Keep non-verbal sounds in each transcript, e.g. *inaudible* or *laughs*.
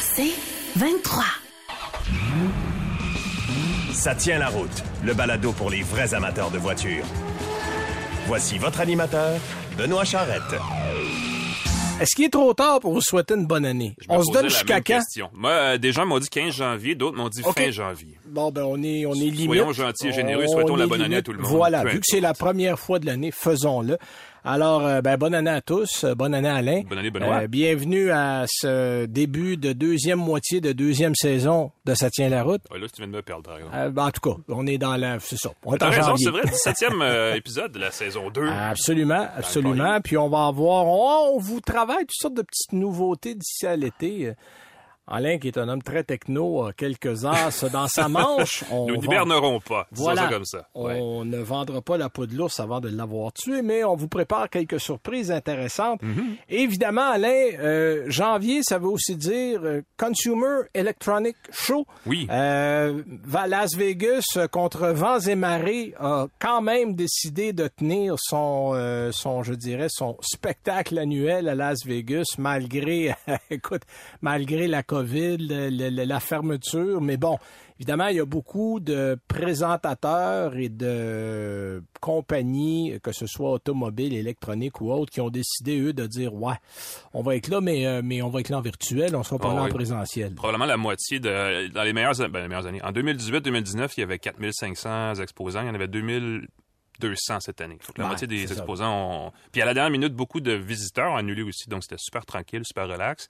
C'est 23. Ça tient la route, le balado pour les vrais amateurs de voitures. Voici votre animateur, Benoît Charrette. Est-ce qu'il est trop tard pour vous souhaiter une bonne année? Je On se donne jusqu'à quand? question. Moi, euh, des gens m'ont dit 15 janvier, d'autres m'ont dit Ok. fin janvier. Bon, ben, on est, on est limite. Soyons gentils et généreux, On souhaitons la bonne année à tout le monde, Voilà, vu que c'est la première fois de l'année, faisons-le. Alors, euh, ben, bonne année à tous. euh, Bonne année, Alain. Bonne année, Benoît. Euh, bienvenue à ce début de deuxième moitié de deuxième saison de Ça tient la route. Ouais, là, tu viens de me perdre, ben, en tout cas, on est dans la... C'est ça. On est en raison, c'est vrai, 17e euh, épisode de la saison 2. Absolument, absolument. Puis on va avoir, on, on vous travaille toutes sortes de petites nouveautés d'ici à l'été. Alain, qui est un homme très techno, a quelques ça, dans sa manche. *laughs* On Nous n'hibernerons pas, disons Voilà. ça comme ça. Ouais. On ne vendra pas la peau de l'ours avant de l'avoir tué, mais on vous prépare quelques surprises intéressantes. Mm-hmm. Évidemment, Alain, euh, janvier, ça veut aussi dire euh, Consumer Electronic Show. Oui. Euh, Las Vegas, euh, contre vents et marées, a quand même décidé de tenir son, euh, son, je dirais, son spectacle annuel à Las Vegas, malgré, *laughs* écoute, malgré la COVID, le- le- la fermeture. Mais bon, évidemment, il y a beaucoup de présentateurs et de compagnies, que ce soit automobiles, électroniques ou autres, qui ont décidé, eux, de dire, ouais, on va être là, mais, euh, mais on va être là en virtuel, on sera pas Ah là en présentiel. Probablement la moitié de... Dans les meilleures, ben, les meilleures années. En 2018-2019, il y avait 4500 exposants. Il y en avait 2200 cette année. Donc, la Ouais, moitié des exposants ont... Puis à la dernière minute, beaucoup de visiteurs ont annulé aussi. Donc, c'était super tranquille, super relax.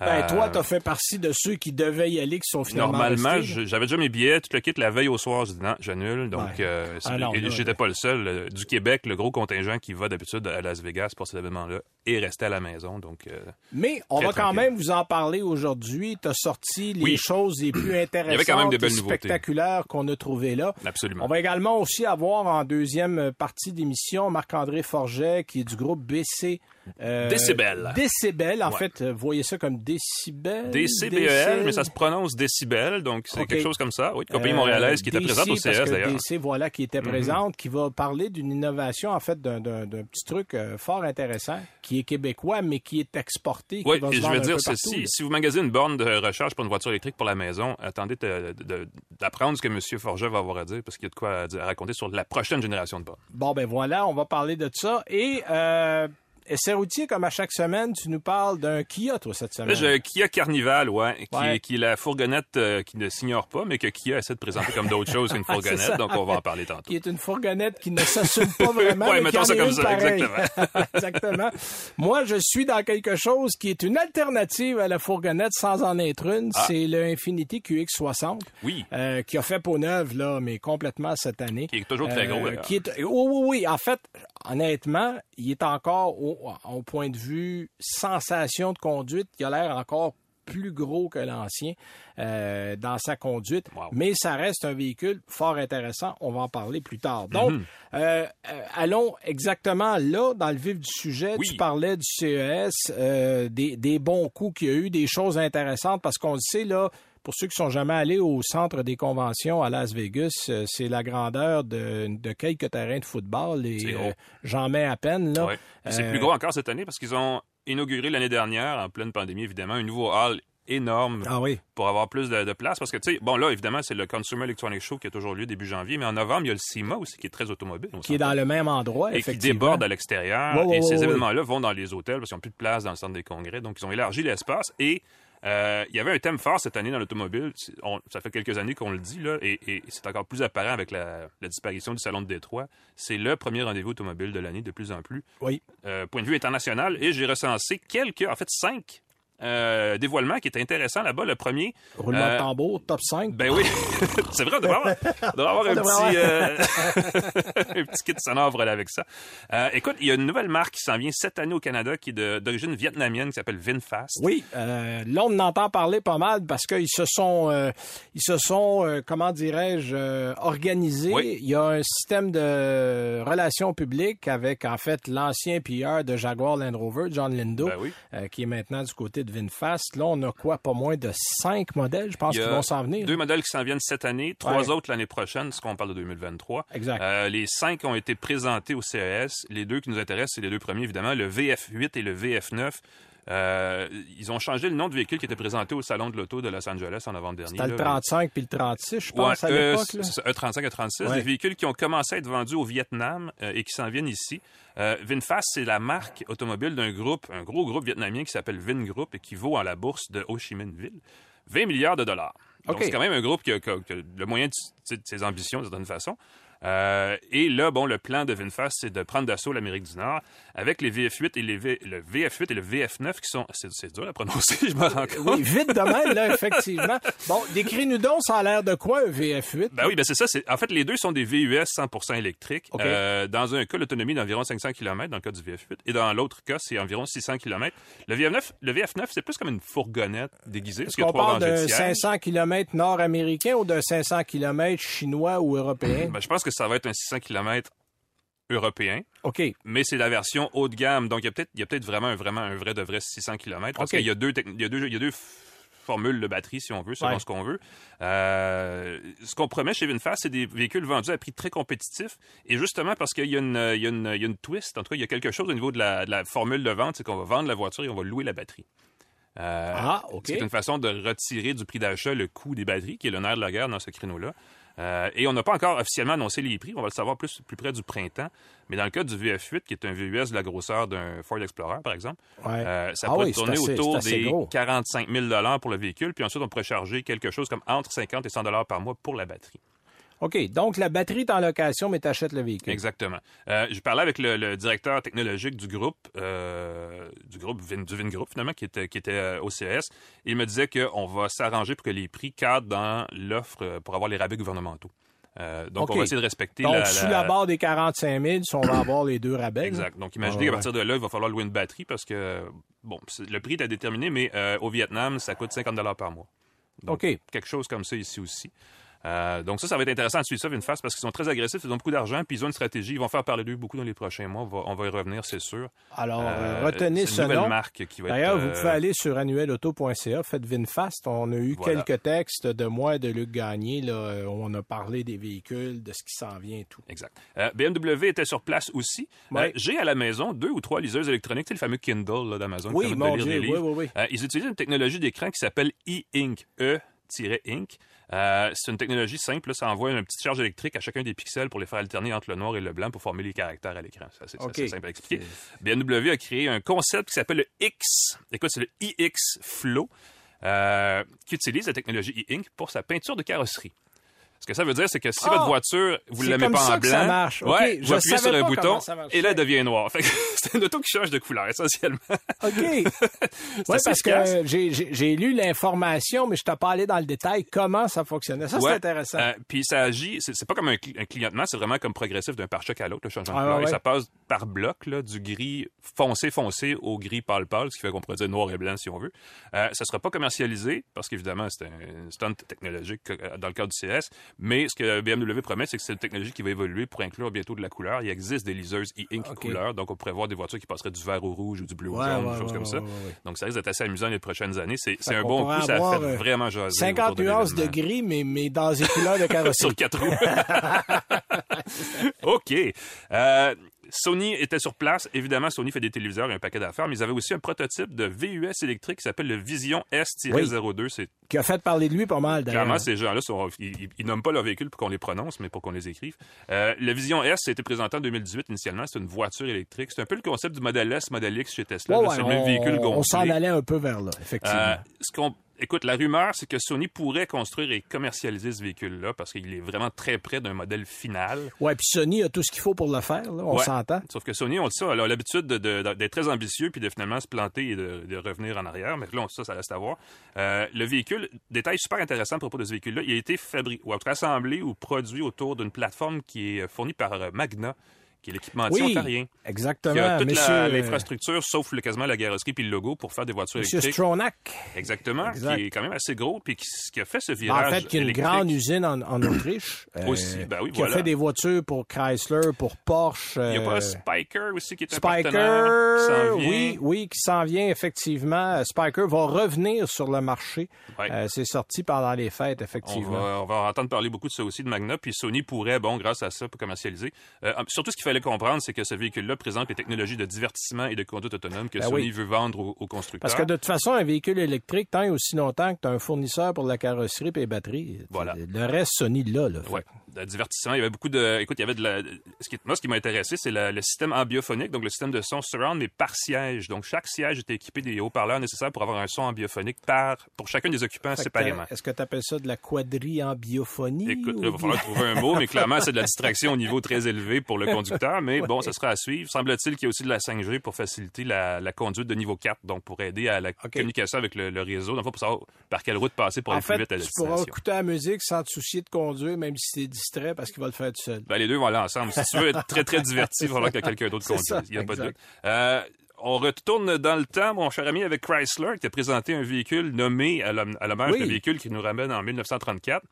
Ben, Euh, toi, t'as fait partie de ceux qui devaient y aller, qui sont finalement Normalement, j'avais déjà mes billets, tout le kit la veille au soir, je dis non, j'annule. Donc, Ouais. euh, Ah j'étais pas le seul. Euh, Du Québec, le gros contingent qui va d'habitude à Las Vegas pour cet événement-là est resté à la maison. Donc, euh, Mais on va quand même vous en parler aujourd'hui. T'as sorti les Oui. choses les plus intéressantes quand même des et belles nouveautés. spectaculaires qu'on a trouvées là. absolument. On va également aussi avoir en deuxième partie d'émission Marc-André Forget, qui est du groupe BC. Euh, Décibel. Décibel. En Ouais. fait, euh, voyez ça comme décibel. DCBEL, mais ça se prononce décibel, donc c'est quelque chose comme ça. Oui, compagnie Euh, montréalaise qui était DC, présente au parce CS que d'ailleurs. Mhm. DC, voilà, qui était présente, qui va parler d'une innovation, en fait, d'un- petit truc euh, fort intéressant, qui est québécois, mais qui est exporté. qui Oui, va et je un dire ceci, si vous magasinez une borne de recharge pour une voiture électrique pour la maison, attendez de- de- d'apprendre ce que M. Forget va avoir à dire, parce qu'il y a de quoi à, dire- à raconter sur la prochaine génération de bornes. Bon, ben voilà, on va parler de ça. Et, euh, essai routier, comme à chaque semaine, tu nous parles d'un Kia, toi, cette semaine. Là, j'ai un Kia Carnival, ouais, qui, Ouais. Est, qui est la fourgonnette euh, qui ne s'ignore pas, mais que Kia essaie de présenter comme d'autres choses qu'une *laughs* fourgonnette, donc on va en parler tantôt. qui est une fourgonnette qui ne s'assume pas *laughs* vraiment. Ouais, mais mettons qui en ça comme ça, exactement. *laughs* Exactement. Moi, je suis dans quelque chose qui est une alternative à la fourgonnette sans en être une. Ah. C'est le Infinity QX60. Oui. euh, qui a fait peau neuve, là, mais complètement cette année. Qui est toujours très gros, d'ailleurs. qui est, oui, oui, oui. En fait, honnêtement, il est encore au, au point de vue sensation de conduite, il a l'air encore plus gros que l'ancien euh, dans sa conduite, Wow. mais ça reste un véhicule fort intéressant. On va en parler plus tard. Donc, Mhm. euh, euh, allons exactement là, dans le vif du sujet. Oui. Tu parlais du CES, euh, des, des bons coups qu'il y a eu, des choses intéressantes, parce qu'on le sait, là, pour ceux qui sont jamais allés au centre des conventions à Las Vegas, euh, c'est la grandeur de, de quelques terrains de football et euh, j'en mets à peine. Là. Ouais. Puis C'est Euh, plus gros encore cette année parce qu'ils ont inauguré l'année dernière, en pleine pandémie évidemment, un nouveau hall énorme Ah oui. pour avoir plus de, de place. Parce que, tu sais, bon, là, évidemment, c'est le Consumer Electronics Show qui a toujours lieu début janvier, mais en novembre, il y a le CIMA aussi qui est très automobile. Qui est dans le même endroit, et qui déborde à l'extérieur. Et ces événements-là vont dans les hôtels parce qu'ils n'ont plus de place dans le centre des congrès. Donc, ils ont élargi l'espace. Et euh, il y avait un thème fort cette année dans l'automobile. On- Ça fait quelques années qu'on le dit, là, et, et c'est encore plus apparent avec la, la disparition du Salon de Détroit. C'est le premier rendez-vous automobile de l'année de plus en plus. Oui. Euh, point de vue international. Et j'ai recensé quelques, en fait, cinq euh, dévoilements qui étaient intéressants là-bas. Le premier, Roulement Euh, de tambour, top 5. ben oui, *laughs* c'est vrai, on devrait avoir, on devrait avoir *laughs* un, devrait petit, euh, *laughs* un petit kit sonore avec ça. Euh, écoute, il y a une nouvelle marque qui s'en vient cette année au Canada qui est d'origine vietnamienne qui s'appelle VinFast. Oui, euh, là on en entend parler pas mal parce qu'ils se sont, euh, ils se sont, comment dirais-je, organisés. Oui. Il y a un système de relations publiques avec en fait l'ancien PR de Jaguar Land Rover, John Lindo, Ben oui. qui est maintenant du côté de VinFast. Là, on a quoi, pas moins de cinq modèles, je pense, qui vont s'en venir. Deux modèles qui s'en viennent cette année, trois Ouais. autres l'année prochaine, ce qu'on parle de 2023. Exact. Euh, les cinq ont été présentés au CES. Les deux qui nous intéressent, c'est les deux premiers, évidemment, le VF8 et le VF9. Euh, ils ont changé le nom de véhicule qui était présenté au Salon de l'Auto de Los Angeles en novembre dernier. C'était le là. 35 puis le 36, je pense, Ouais, à euh, l'époque. là. c'est ça, E35 E36, Ouais. des véhicules qui ont commencé à être vendus au Vietnam euh, et qui s'en viennent ici. VinFast, c'est la marque automobile d'un groupe, un gros groupe vietnamien qui s'appelle Vingroup et qui vaut à la bourse de Ho Chi Minh Ville 20 milliards de dollars. Donc, c'est quand même un groupe qui a, qui le moyen de ses ambitions, d'une certaine façon. Euh, et là, bon, le plan de VinFast, c'est de prendre d'assaut l'Amérique du Nord avec les VF8 et les v, le VF8 et le VF9 qui sont... C'est, dur à prononcer, *laughs* je me rends compte. Oui, vite de même, là, *laughs* effectivement. Bon, décris-nous donc, ça a l'air de quoi, un VF8? Ben oui, ben c'est ça. C'est, en fait, les deux sont des VUS 100% électriques. Euh, dans un cas, l'autonomie d'environ 500 km, dans le cas du VF8, et dans l'autre cas, c'est environ 600 km. Le VF9, le VF9 c'est plus comme une fourgonnette déguisée. Est-ce qu'on parle de de sièges. 500 km nord-américain ou de 500 km chinois ou européen? Ben, je pense que ça va être un 600 km européen, OK. mais c'est la version haut de gamme. Donc, il y a peut-être, il y a peut-être vraiment, un, vraiment un vrai de vrai 600 km. Parce qu'il y a deux, il y a deux, il y a deux f- formules de batterie, si on veut, selon Ouais. ce qu'on veut. Euh, ce qu'on promet chez VinFast, c'est des véhicules vendus à prix très compétitif. Et justement, parce qu'il y, a une- y, y a twist, en tout cas, il y a quelque chose au niveau de la, de la formule de vente, c'est qu'on va vendre la voiture et on va louer la batterie. Euh, Ah, OK. C'est une façon de retirer du prix d'achat le coût des batteries, qui est le nerf de la guerre dans ce créneau-là. Euh, et on n'a pas encore officiellement annoncé les prix. On va le savoir plus, plus près du printemps. Mais dans le cas du VF8, qui est un VUS de la grosseur d'un Ford Explorer, par exemple, Ouais. euh, ça Ah pourrait oui, tourner assez- autour des gros. 45 000 pour le véhicule. Puis ensuite, on pourrait charger quelque chose comme entre 50 et 100 par mois pour la batterie. OK. Donc, la batterie est en location, mais tu achètes le véhicule. Exactement. Euh, je parlais avec le, le directeur technologique du groupe, euh, du groupe Vin, du Vingroup finalement, qui était, qui était euh, au CES. Il me disait qu'on va s'arranger pour que les prix cadrent dans l'offre pour avoir les rabais gouvernementaux. Euh, donc, on va essayer de respecter Donc, la, sous la- la barre des 45 000, si on va avoir les deux rabais. là. Exact. Donc, imaginez Ah, qu'à partir de là, il va falloir louer une batterie parce que, bon, le prix est à déterminer, mais euh, au Vietnam, ça coûte 50 par mois. Donc, OK. quelque chose comme ça ici aussi. Euh, donc ça, ça va être intéressant de suivre ça, VinFast, parce qu'ils sont très agressifs, ils ont beaucoup d'argent, puis ils ont une stratégie. Ils vont faire parler d'eux beaucoup dans les prochains mois. On va, on va y revenir, c'est sûr. Alors, euh, Euh, retenez c'est ce une nouvelle nom. marque qui va D'ailleurs, être, vous pouvez aller sur annuelauto.ca, faites VinFast. On a eu Voilà. quelques textes de moi et de Luc Gagné, là, où on a parlé des véhicules, de ce qui s'en vient et tout. Exact. BMW était sur place aussi. J'ai à la maison deux ou trois liseuses électroniques, sais, le fameux Kindle là, d'Amazon qui Oui, de lire Dieu, oui, livres. oui, oui. Ils utilisent une technologie d'écran qui s'appelle e-ink, E-ink. Euh, c'est une technologie simple, là, ça envoie une petite charge électrique à chacun des pixels pour les faire alterner entre le noir et le blanc pour former les caractères à l'écran. C'est assez, c'est OK. assez simple à expliquer. BMW a créé un concept qui s'appelle le X. Écoute, c'est le iX Flow, euh, qui utilise la technologie e-ink pour sa peinture de carrosserie. Ce que ça veut dire, c'est que si Ah! votre voiture, vous ne la mettez pas ça en que ça blanc, marche. OK, ouais, vous appuyez sur un bouton et là, elle devient noire. *laughs* C'est une auto qui change de couleur, essentiellement. *laughs* OK. oui, assez parce efficace. que j'ai- j'ai lu l'information, mais je t'ai pas allé dans le détail comment ça fonctionnait. Ça, c'est Ouais. intéressant. Euh, puis ça agit, c'est pas comme un, un clignotement, c'est vraiment comme progressif d'un pare-choc à l'autre, le changement Ah, de couleur. ouais, Et ouais. ça passe par bloc, là, du gris foncé foncé au gris pâle pâle, ce qui fait qu'on pourrait dire noir et blanc si on veut. Euh, ça sera pas commercialisé parce qu'évidemment c'est un stunt technologique euh, dans le cadre du CS, mais ce que BMW promet, c'est que c'est une technologie qui va évoluer pour inclure bientôt de la couleur. Il existe des liseuses e-ink couleur, donc on pourrait voir des voitures qui passeraient du vert au rouge ou du bleu au Ouais, jaune, ouais, des choses ouais, comme ça. Donc ça risque d'être assez amusant les prochaines années. C'est c'est un bon coup, ça fait euh, vraiment jaser. 50 autour de nuances de gris, mais, mais dans des couleurs de *laughs* carrosserie. sur quatre roues. *laughs* OK. Euh, Sony était sur place. Évidemment, Sony fait des téléviseurs et un paquet d'affaires, mais ils avaient aussi un prototype de VUS électrique qui s'appelle le Vision S-02. C'est qui a fait parler de lui pas mal, d'ailleurs. Clairement, ces gens-là, ils, ils- nomment pas leur véhicule pour qu'on les prononce, mais pour qu'on les écrive. Euh, le Vision S a été présenté en 2018 initialement. C'est une voiture électrique. C'est un peu le concept du modèle S, modèle X chez Tesla. Là. ouais, c'est le même véhicule gonflé. On s'en allait un peu vers là, effectivement. Euh, ce qu'on Écoute, la rumeur, c'est que Sony pourrait construire et commercialiser ce véhicule-là parce qu'il est vraiment très près d'un modèle final. ouais, puis Sony a tout ce qu'il faut pour le faire, là, on Ouais. s'entend. Sauf que Sony, on le sait, elle a l'habitude de- de- d'être très ambitieux puis de finalement se planter et de, de revenir en arrière. Mais là, on- ça, ça reste à voir. Euh, le véhicule, détail super intéressant à propos de ce véhicule-là, il a été fabriqué, ou assemblé ou produit autour d'une plateforme qui est fournie par euh, Magna, qui est l'équipementier Oui, ontarien. exactement. Qui a toute Monsieur, la- euh, l'infrastructure, sauf le, quasiment la carrosserie puis le logo pour faire des voitures Monsieur électriques. Stronach. Exactement, Exact. qui est quand même assez gros puis qui, qui a fait ce En virage fait, qui a une grande usine en, en Autriche. *clears throat* euh, Aussi, ben oui, qui voilà. a fait des voitures pour Chrysler, pour Porsche. Il y a euh, pas Spiker aussi qui est un partenaire qui Spiker, s'en vient. oui, oui, qui s'en vient effectivement. Euh, Spiker va revenir sur le marché. Ouais. Euh, c'est sorti pendant les fêtes, On effectivement. va, on va entendre parler beaucoup de ça aussi de Magna, puis Sony pourrait, bon, grâce à ça, pour commercialiser. Euh, surtout, ce qui fait fallait comprendre, c'est que ce véhicule-là présente les technologies de divertissement et de conduite autonome que Ben Sony oui. veut vendre aux, aux constructeurs. Parce que de toute façon, un véhicule électrique, tant et aussi longtemps que tu as un fournisseur pour la carrosserie et les batteries, Voilà. le reste, Sony l'a. Là, Ouais, de divertissement. Il y avait beaucoup de. Écoute, il y avait de la. Ce qui... Moi, ce qui m'a intéressé, c'est le système ambiophonique, donc le système de son surround, mais par siège. Donc, chaque siège était équipé des haut-parleurs nécessaires pour avoir un son ambiophonique par pour chacun des occupants Fait séparément. Est-ce que tu appelles ça de la biophonie? Écoute, là, il va falloir trouver un mot, mais clairement, c'est de la *laughs* distraction au niveau très élevé pour le conducteur. Mais bon, ça sera à suivre. Semble-t-il qu'il y a aussi de la 5G pour faciliter la, la conduite de niveau 4, donc pour aider à la communication avec le, le réseau, fond, pour savoir par quelle route passer pour En aller plus fait, vite à la tu pourras écouter la musique sans te soucier de conduire, même si t'es distrait, parce qu'il va le faire tout seul. Ben, les deux vont aller ensemble. Si tu veux être très, très diverti, il va falloir que quelqu'un d'autre *laughs* conduise. Il n'y a pas de doute. Euh, on retourne dans le temps, mon cher ami, avec Chrysler, qui a présenté un véhicule nommé à l'hommage Oui. d'un véhicule qui nous ramène en 1934.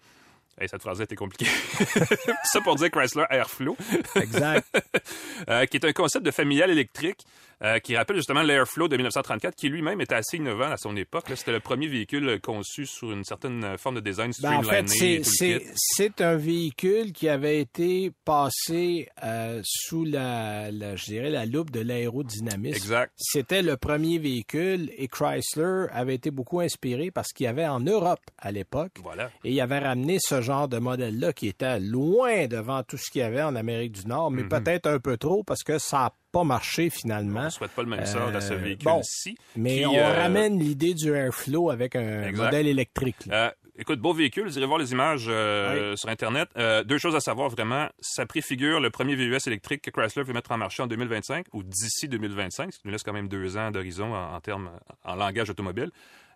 Hey, cette phrase était compliquée. *laughs* ça pour dire Chrysler Airflow, Exact. *laughs* euh, qui est un concept de familial électrique euh, qui rappelle justement l'Airflow de 1934, qui lui-même était assez innovant à son époque. C'était le premier véhicule conçu sur une certaine forme de design Ben, en streamliné. fait, c'est- un véhicule qui avait été passé euh, sous la, la- je dirais, la loupe de l'aérodynamisme. Exact. C'était le premier véhicule et Chrysler avait été beaucoup inspiré parce qu'il y avait en Europe à l'époque Voilà. et il avait ramené ce genre de modèle-là qui était loin devant tout ce qu'il y avait en Amérique du Nord, mais peut-être un peu trop parce que ça n'a pas marché finalement. On ne souhaite pas le même sort à ce Euh, véhicule-ci. Mais qui, on euh, ramène l'idée du Airflow avec un Exact. modèle électrique. là. Euh, écoute, beau véhicule, vous irez voir les images euh, sur Internet. Euh, deux choses à savoir vraiment. Ça préfigure le premier VUS électrique que Chrysler veut mettre en marché en 2025 ou d'ici 2025, ce qui nous laisse quand même deux ans d'horizon en, en termes, en langage automobile.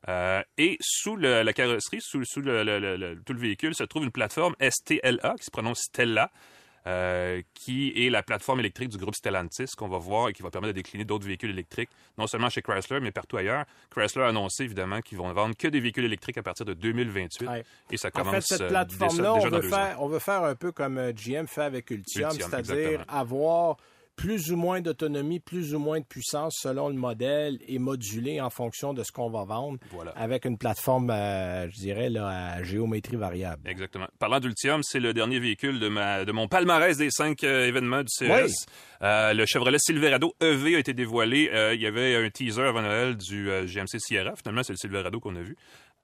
Euh, et sous le- la carrosserie, sous, sous le- le- le- le- tout le véhicule, se trouve une plateforme STLA, qui se prononce Stella, euh, qui est la plateforme électrique du groupe Stellantis qu'on va voir et qui va permettre de décliner d'autres véhicules électriques, non seulement chez Chrysler, mais partout ailleurs. Chrysler a annoncé évidemment qu'ils vont vendre que des véhicules électriques à partir de 2028. Ouais. Et ça En commence fait, cette euh, plateforme-là, on, veut faire, on veut faire un peu comme euh, GM fait avec Ultium, Ultium, c'est-à-dire avoir plus ou moins d'autonomie, plus ou moins de puissance selon le modèle et moduler en fonction de ce qu'on va vendre Voilà. avec une plateforme, euh, je dirais, là, à géométrie variable. Exactement. Parlant d'Ultium, c'est le dernier véhicule de, ma, de mon palmarès des cinq euh, événements du CES. Oui. Euh, le Chevrolet Silverado EV a été dévoilé. Il y avait un teaser avant Noël du GMC Sierra. Finalement, c'est le Silverado qu'on a vu.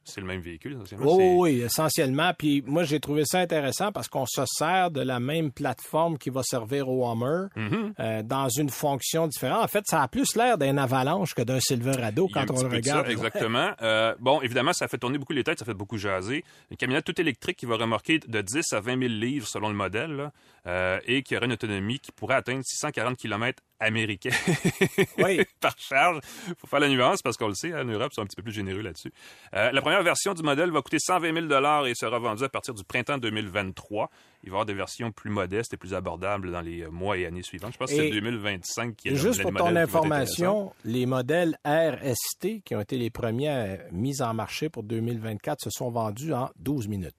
C'est le même véhicule, essentiellement. Oui, C'est- oui, oui, essentiellement. Puis moi, j'ai trouvé ça intéressant parce qu'on se sert de la même plateforme qui va servir au Hummer Mhm. euh, dans une fonction différente. En fait, ça a plus l'air d'un avalanche que d'un Silverado quand on le peu de ça, regarde. exactement. *laughs* Euh, bon, évidemment, ça fait tourner beaucoup les têtes, ça fait beaucoup jaser. Une camionnette toute électrique qui va remorquer de 10 à 20 000 livres selon le modèle là, euh, et qui aura une autonomie qui pourrait atteindre 640 km américains *laughs* Oui. par charge. faut faire la nuance parce qu'on le sait, en Europe, ils sont un petit peu plus généreux là-dessus. Euh, la première version du modèle va coûter 120 000 et sera vendue à partir du printemps 2023. Il va y avoir des versions plus modestes et plus abordables dans les mois et années suivantes. Je pense que c'est Et 2025 qui est juste le pour modèle ton information, les modèles RST qui ont été les premiers mis en marché pour 2024 se sont vendus en 12 minutes.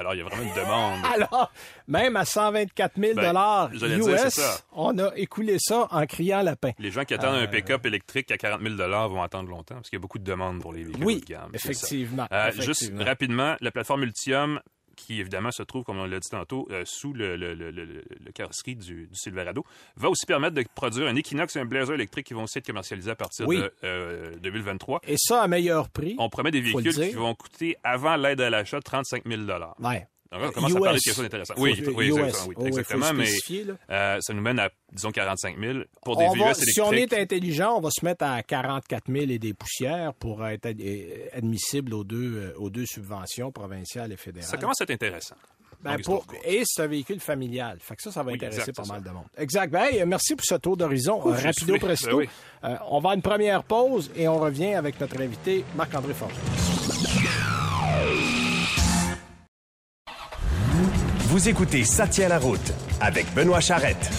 Alors, il y a vraiment une demande. *laughs* Alors, même à 124 000 Ben, dire, US, on a écoulé ça en criant lapin. Les gens qui attendent Euh, un pick-up électrique à 40 000 vont attendre longtemps parce qu'il y a beaucoup de demandes pour les véhicules haut Oui, de gamme. effectivement. Euh, juste effectivement. rapidement, la plateforme Ultium, qui évidemment se trouve, comme on l'a dit tantôt, euh, sous le, le- le- le- le carrosserie du, du Silverado, va aussi permettre de produire un Equinox et un Blazer électrique qui vont aussi être commercialisés à partir Oui. de euh, 2023. Et ça à meilleur prix. On promet des véhicules qui vont coûter, avant l'aide à l'achat, 35 000 Ouais. Donc, on commence à parler de US. quelque chose d'intéressant. Faut- Oui, oui, exactement. oui, Oh, exactement, mais spécifier, euh, ça nous mène à, disons, 45 000 pour des On VUS va- électriques. si on est intelligent, on va se mettre à 44 000 et des poussières pour être euh, admissible aux deux, euh, aux deux subventions provinciales et fédérales. Ça commence à être intéressant. Ben, pour- et c'est un véhicule familial. Fait que ça, ça va Oui, intéresser exact, pas mal de monde. Exact. Ben, hey, merci pour ce tour d'horizon. Rapido presto. Ben oui. Euh, on va à une première pause et on revient avec notre invité, Marc-André Forger. Vous écoutez Ça tient la route avec Benoît Charrette.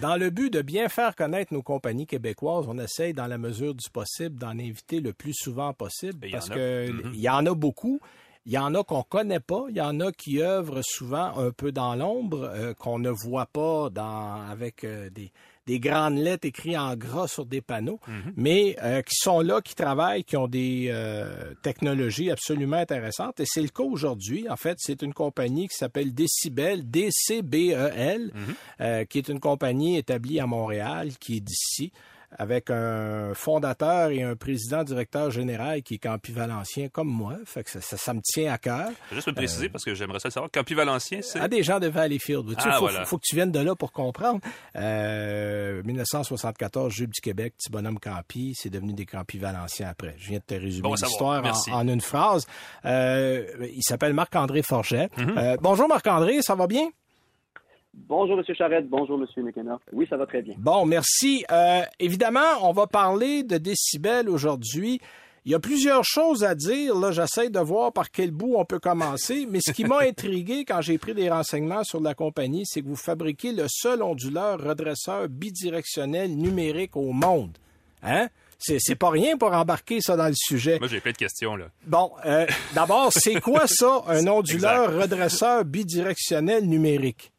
Dans le but de bien faire connaître nos compagnies québécoises, on essaye, dans la mesure du possible, d'en inviter le plus souvent possible parce que Mhm. il y en a beaucoup. Il y en a qu'on connaît pas, il y en a qui œuvrent souvent un peu dans l'ombre, euh, qu'on ne voit pas dans avec euh, des, des grandes lettres écrites en gras sur des panneaux, mais euh, qui sont là, qui travaillent, qui ont des euh, technologies absolument intéressantes. Et c'est le cas aujourd'hui. En fait, c'est une compagnie qui s'appelle Decibel, D-C-B-E-L, euh, qui est une compagnie établie à Montréal, qui est d'ici avec un fondateur et un président directeur général qui est Campi Valencien comme moi. Fait que ça, ça, ça me tient à cœur. Je vais juste me préciser parce que j'aimerais ça le savoir. Campi Valencien, c'est. Ah, des gens de Valleyfield. Sais, Ah, faut, voilà. faut que tu viennes de là pour comprendre. Euh, 1974, Jules du Québec, petit bonhomme Campi, c'est devenu des Campi Valenciens après. Je viens de te résumer Bon l'histoire en, en une phrase. Euh, il s'appelle Marc-André Forget. Mm-hmm. Euh, bonjour Marc-André, ça va bien? Bonjour, M. Charette. Bonjour, M. McKenna. Oui, ça va très bien. Bon, merci. Euh, évidemment, on va parler de décibels aujourd'hui. Il y a plusieurs choses à dire. Là, j'essaie de voir par quel bout on peut commencer. Mais ce qui m'a *laughs* intrigué quand j'ai pris des renseignements sur la compagnie, c'est que vous fabriquez le seul onduleur redresseur bidirectionnel numérique au monde. Hein? C'est, pas rien pour embarquer ça dans le sujet. Moi, j'ai plein de questions, là. Bon, euh, d'abord, c'est quoi ça, *laughs* un onduleur Exact. redresseur bidirectionnel numérique?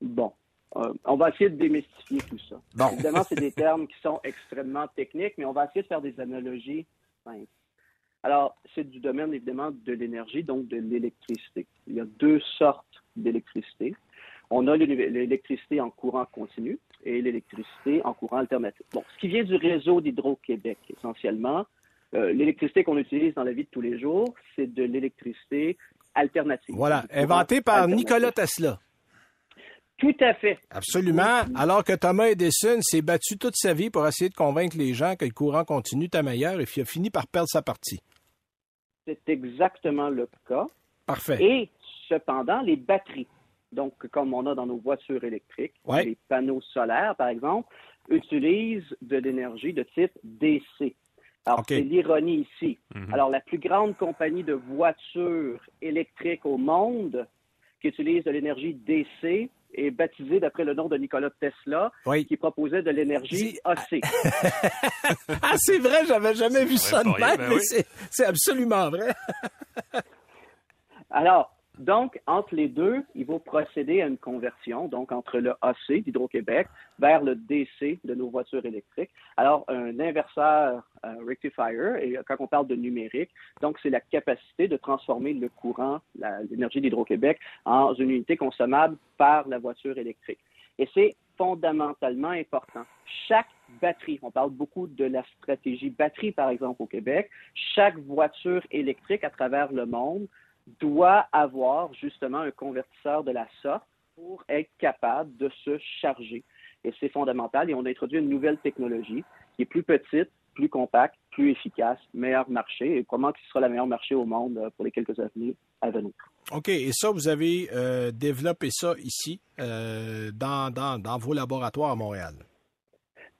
Bon, euh, on va essayer de démystifier tout ça. Bon. Évidemment, c'est des termes qui sont extrêmement techniques, mais on va essayer de faire des analogies simples. Alors, c'est du domaine, évidemment, de l'énergie, donc de l'électricité. Il y a deux sortes d'électricité. On a l'é- l'électricité en courant continu et l'électricité en courant alternatif. Bon, ce qui vient du réseau d'Hydro-Québec, essentiellement, euh, l'électricité qu'on utilise dans la vie de tous les jours, c'est de l'électricité alternative. Voilà, Du courant inventé par. Nikola Tesla. Tout à fait. Absolument. Alors que Thomas Edison s'est battu toute sa vie pour essayer de convaincre les gens que le courant continu était meilleur et puis a fini par perdre sa partie. C'est exactement le cas. Parfait. Et cependant, les batteries, donc comme on a dans nos voitures électriques, Ouais. les panneaux solaires, par exemple, utilisent de l'énergie de type DC. Alors, c'est l'ironie ici. Mhm. Alors, la plus grande compagnie de voitures électriques au monde qui utilise de l'énergie DC est baptisée d'après le nom de Nikola Tesla, Oui. qui proposait de l'énergie AC. *laughs* Ah, c'est vrai, j'avais jamais vu ça de même, ben mais oui. c'est absolument vrai. Alors, donc, entre les deux, il faut procéder à une conversion, donc entre le AC d'Hydro-Québec vers le DC de nos voitures électriques. Alors, un inverseur euh, rectifier, et quand on parle de numérique, donc c'est la capacité de transformer le courant, l'énergie d'Hydro-Québec, en une unité consommable par la voiture électrique. Et c'est fondamentalement important. Chaque batterie, on parle beaucoup de la stratégie batterie, par exemple, au Québec, chaque voiture électrique à travers le monde doit avoir justement un convertisseur de la sorte pour être capable de se charger. Et c'est fondamental. Et on a introduit une nouvelle technologie qui est plus petite, plus compacte, plus efficace, meilleur marché, et probablement qui sera le meilleur marché au monde euh, pour les quelques années à venir. OK, et ça, vous avez euh, développé ça ici, euh, dans, dans, dans vos laboratoires à Montréal?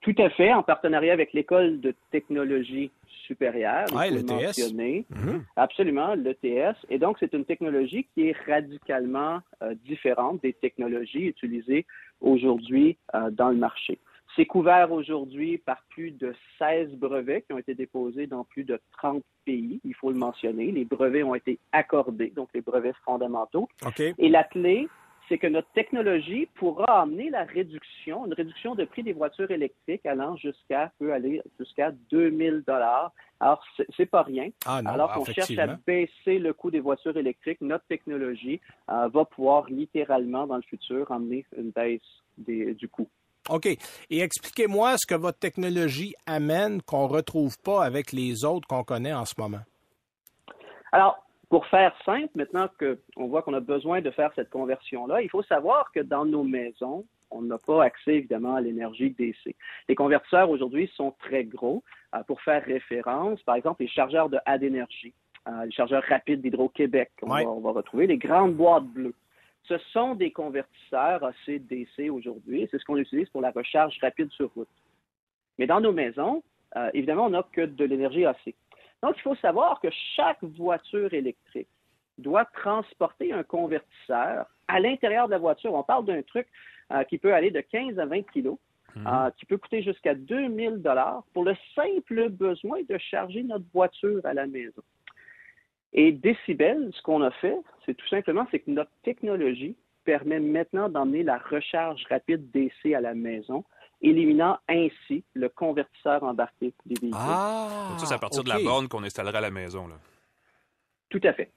Tout à fait, en partenariat avec l'École de technologie supérieure. faut l'ETS. Absolument, l'ETS. Et donc, c'est une technologie qui est radicalement euh, différente des technologies utilisées aujourd'hui euh, dans le marché. C'est couvert aujourd'hui par plus de 16 brevets qui ont été déposés dans plus de 30 pays, il faut le mentionner. Les brevets ont été accordés, donc les brevets fondamentaux. OK. Et la clé, c'est que notre technologie pourra amener la réduction, une réduction de prix des voitures électriques allant jusqu'à, peut aller jusqu'à 2000 dollars. Alors, c'est- pas rien. Ah non, Alors qu'on cherche à baisser le coût des voitures électriques, notre technologie euh, va pouvoir littéralement, dans le futur, amener une baisse des- du coût. OK. Et expliquez-moi ce que votre technologie amène qu'on ne retrouve pas avec les autres qu'on connaît en ce moment. Alors, pour faire simple, maintenant qu'on voit qu'on a besoin de faire cette conversion-là, il faut savoir que dans nos maisons, on n'a pas accès évidemment à l'énergie DC. Les convertisseurs aujourd'hui sont très gros. Euh, pour faire référence, par exemple, les chargeurs de A d'énergie, euh, les chargeurs rapides d'Hydro-Québec Ouais. on va retrouver, les grandes boîtes bleues. Ce sont des convertisseurs AC-DC aujourd'hui. C'est ce qu'on utilise pour la recharge rapide sur route. Mais dans nos maisons, euh, évidemment, on n'a que de l'énergie AC. Donc, il faut savoir que chaque voiture électrique doit transporter un convertisseur à l'intérieur de la voiture. On parle d'un truc euh, qui peut aller de 15 à 20 kilos, euh, qui peut coûter jusqu'à 2000 dollars pour le simple besoin de charger notre voiture à la maison. Et Decibel, ce qu'on a fait, c'est tout simplement, c'est que notre technologie permet maintenant d'emmener la recharge rapide DC à la maison, éliminant ainsi le convertisseur embarqué des véhicules. Ah! Donc ça, c'est à partir de la borne qu'on installera à la maison. Là. Tout à fait.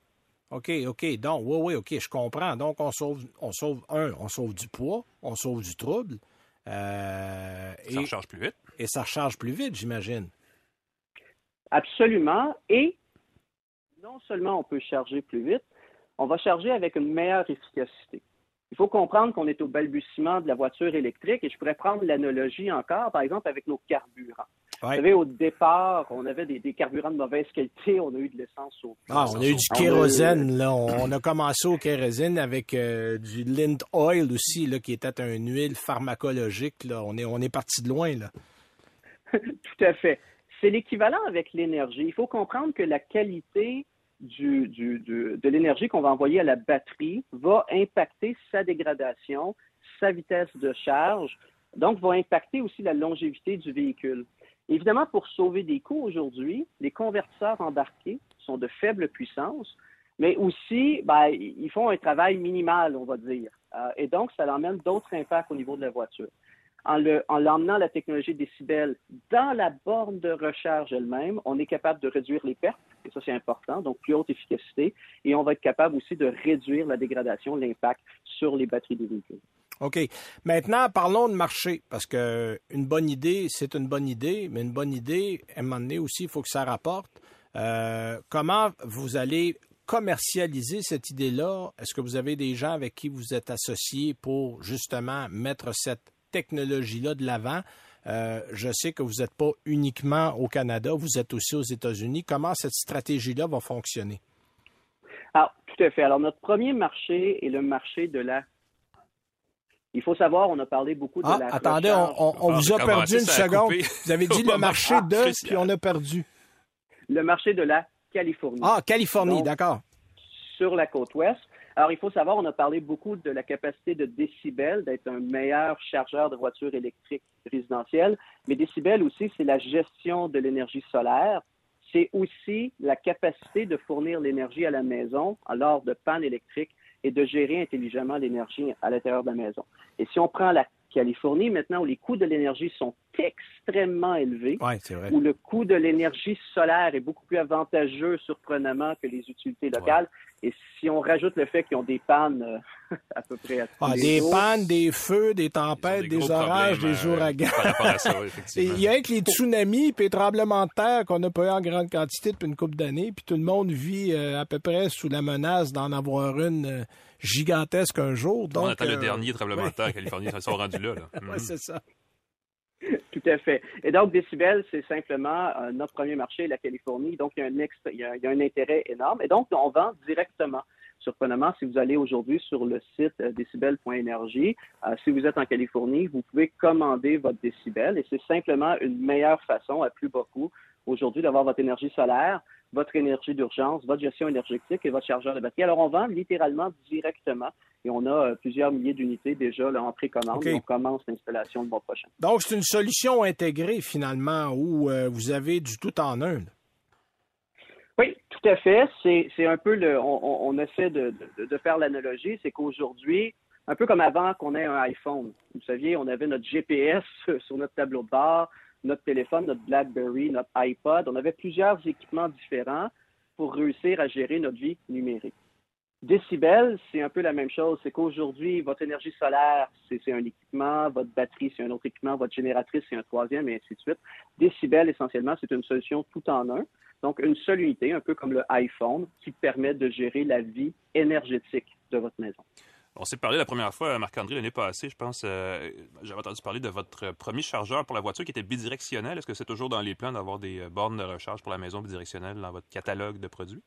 OK, OK. Donc, oui, oui, OK, je comprends. Donc, on sauve, on sauve, un, on sauve du poids, on sauve du trouble. euh, Ça et, recharge plus vite. et ça recharge plus vite, j'imagine. Absolument. Et non seulement on peut charger plus vite, on va charger avec une meilleure efficacité. Il faut comprendre qu'on est au balbutiement de la voiture électrique et je pourrais prendre l'analogie encore, par exemple, avec nos carburants. Ouais. Vous savez, au départ, on avait des, des carburants de mauvaise qualité, on a eu de l'essence au Ah, on a eu du kérosène, là. On, a commencé au kérosène avec euh, du lint oil aussi, là, qui était une huile pharmacologique, là. On est, on est parti de loin, là. *laughs* Tout à fait. C'est l'équivalent avec l'énergie. Il faut comprendre que la qualité de l'énergie qu'on va envoyer à la batterie va impacter sa dégradation, sa vitesse de charge, donc va impacter aussi la longévité du véhicule. Évidemment, pour sauver des coûts aujourd'hui, les convertisseurs embarqués sont de faible puissance, mais aussi, ben, ils font un travail minimal, on va dire. Euh, et donc, ça emmène d'autres impacts au niveau de la voiture en le- en l'emmenant la technologie décibel dans la borne de recharge elle-même, on est capable de réduire les pertes, et ça c'est important, donc plus haute efficacité, et on va être capable aussi de réduire la dégradation, l'impact sur les batteries des véhicules. OK. Maintenant, parlons de marché, parce que une bonne idée, c'est une bonne idée, mais une bonne idée, à un moment donné aussi, il faut que ça rapporte. Euh, comment vous allez commercialiser cette idée-là? Est-ce que vous avez des gens avec qui vous êtes associés pour justement mettre cette technologie-là de l'avant? Euh, je sais que vous n'êtes pas uniquement au Canada, vous êtes aussi aux États-Unis. Comment cette stratégie-là va fonctionner? Alors, tout à fait. Alors, notre premier marché est le marché de la... Il faut savoir, on a parlé beaucoup de Ah, la attendez, recharge. on, on- on Ah, vous a perdu une seconde. Vous avez dit *laughs* le marché de, puis on a perdu. Le marché de la Californie. Ah, Californie, d'accord. sur la côte ouest. Alors, il faut savoir, on a parlé beaucoup de la capacité de décibel, d'être un meilleur chargeur de voitures électriques résidentielles. Mais décibel aussi, c'est la gestion de l'énergie solaire. C'est aussi la capacité de fournir l'énergie à la maison lors de panne électrique et de gérer intelligemment l'énergie à l'intérieur de la maison. Et si on prend la Californie, maintenant, où les coûts de l'énergie sont extrêmement c'est vrai. où le coût de l'énergie solaire est beaucoup plus avantageux, surprenamment, que les utilités locales. Et si on rajoute le fait qu'ils ont des pannes euh, *laughs* à peu près à tous Ah, les des jours, pannes, des feux, des tempêtes, des, orages, des euh, ouragans. Ça, *laughs* Et. Il y a avec les tsunamis puis les tremblements de terre qu'on n'a pas eu en grande quantité depuis une couple d'années, puis tout le monde vit euh, à peu près sous la menace d'en avoir une euh, gigantesque un jour. on Donc, attend le dernier tremblement de terre à Californie. Ils sont rendus là. là. *laughs* ouais, Mhm. c'est ça. Tout à fait. Et donc, Décibel, c'est simplement euh, notre premier marché, la Californie. Donc, il y, a un il, il y a un intérêt énorme. Et donc, on vend directement. Surprenamment, si vous allez aujourd'hui sur le site euh, décibel.énergie, euh, si vous êtes en Californie, vous pouvez commander votre décibel et c'est simplement une meilleure façon, à plus bas coût, aujourd'hui, d'avoir votre énergie solaire, votre énergie d'urgence, votre gestion énergétique et votre chargeur de batterie. Alors, on vend littéralement directement et on a euh, plusieurs milliers d'unités déjà là, en précommande. On commence l'installation le mois prochain. Donc, c'est une solution intégrée finalement où euh, vous avez du tout en un. Oui, tout à fait. C'est, un peu le. On, on- on essaie de, de- de faire l'analogie, c'est qu'aujourd'hui, un peu comme avant qu'on ait un iPhone. Vous saviez, on avait notre GPS *laughs* sur notre tableau de bord, notre téléphone, notre BlackBerry, notre iPod. On avait plusieurs équipements différents pour réussir à gérer notre vie numérique. Décibel, c'est un peu la même chose. C'est qu'aujourd'hui, votre énergie solaire, c'est, un équipement, votre batterie, c'est un autre équipement, votre génératrice, c'est un troisième, et ainsi de suite. Décibel, essentiellement, c'est une solution tout en un. Donc, une seule unité, un peu comme le iPhone, qui permet de gérer la vie énergétique de votre maison. On s'est parlé la première fois, Marc-André, l'année passée, je pense. euh, J'avais entendu parler de votre premier chargeur pour la voiture qui était bidirectionnel. Est-ce que c'est toujours dans les plans d'avoir des euh, bornes de recharge pour la maison bidirectionnelle dans votre catalogue de produits?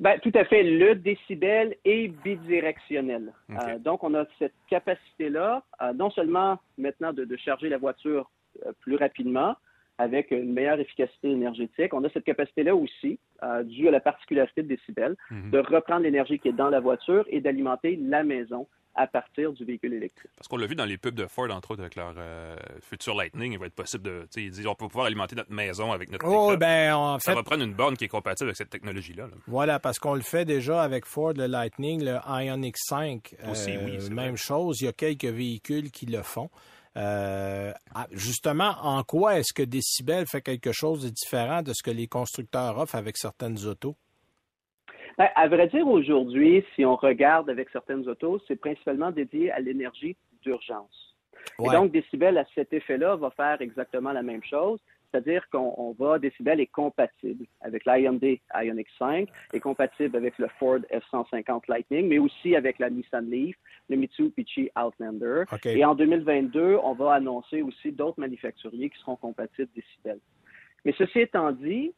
Ben, tout à fait. Le décibel est bidirectionnel. Euh, donc, on a cette capacité-là, euh, non seulement maintenant de, de charger la voiture plus rapidement, avec une meilleure efficacité énergétique, on a cette capacité-là aussi, euh, due à la particularité de décibel, Mhm. de reprendre l'énergie qui est dans la voiture et d'alimenter la maison à partir du véhicule électrique. Parce qu'on l'a vu dans les pubs de Ford, entre autres, avec leur euh, futur Lightning, il va être possible de. Ils disent on peut pouvoir alimenter notre maison avec notre. Oh, ben, en Ça fait, va prendre une borne qui est compatible avec cette technologie-là. là. Voilà, parce qu'on le fait déjà avec Ford, le Lightning, le Ioniq 5. Aussi, oui, c'est Même vrai. chose, il y a quelques véhicules qui le font. Euh, justement, en quoi est-ce que Decibel fait quelque chose de différent de ce que les constructeurs offrent avec certaines autos? Ben, à vrai dire, aujourd'hui, si on regarde avec certaines autos, c'est principalement dédié à l'énergie d'urgence. Ouais. Et donc, Decibel, à cet effet-là, va faire exactement la même chose. C'est-à-dire qu'on on va, Decibel est compatible avec l'IMD Ioniq 5, est compatible avec le Ford F-150 Lightning, mais aussi avec la Nissan Leaf, le Mitsubishi Outlander. Et en 2022, on va annoncer aussi d'autres manufacturiers qui seront compatibles Decibel. Mais ceci étant dit,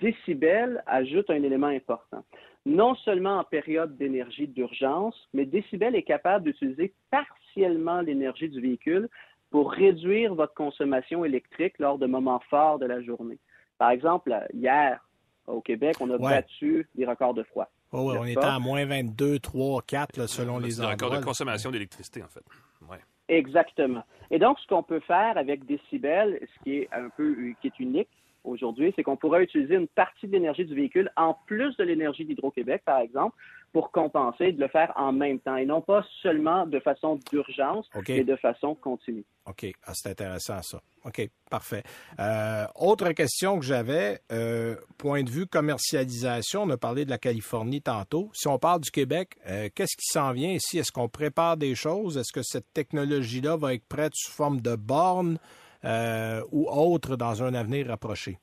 Decibel ajoute un élément important. Non seulement en période d'énergie d'urgence, mais Decibel est capable d'utiliser partiellement l'énergie du véhicule pour réduire votre consommation électrique lors de moments forts de la journée. Par exemple, hier, au Québec, on a Ouais. battu des records de froid. Oh, ouais, on était à moins 22, 3, 4, là, selon les C'est un record endroits. de consommation d'électricité, en fait. Ouais. Exactement. Et donc, ce qu'on peut faire avec Decibel, ce qui est un peu qui est unique aujourd'hui, c'est qu'on pourra utiliser une partie de l'énergie du véhicule en plus de l'énergie d'Hydro-Québec, par exemple, pour compenser de le faire en même temps, et non pas seulement de façon d'urgence, OK. mais de façon continue. OK, ah, c'est intéressant ça. OK, parfait. Euh, autre question que j'avais, euh, point de vue commercialisation, on a parlé de la Californie tantôt. Si on parle du Québec, euh, qu'est-ce qui s'en vient ici? Est-ce qu'on prépare des choses? Est-ce que cette technologie-là va être prête sous forme de borne euh, ou autre dans un avenir rapproché?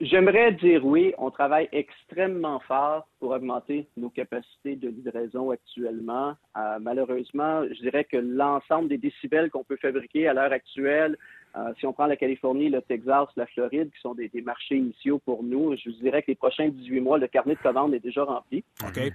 J'aimerais dire oui, on travaille extrêmement fort pour augmenter nos capacités de livraison actuellement. Euh, malheureusement, je dirais que l'ensemble des décibels qu'on peut fabriquer à l'heure actuelle, euh, si on prend la Californie, le Texas, la Floride, qui sont des, des marchés initiaux pour nous, je vous dirais que les prochains 18 mois, le carnet de commandes est déjà rempli.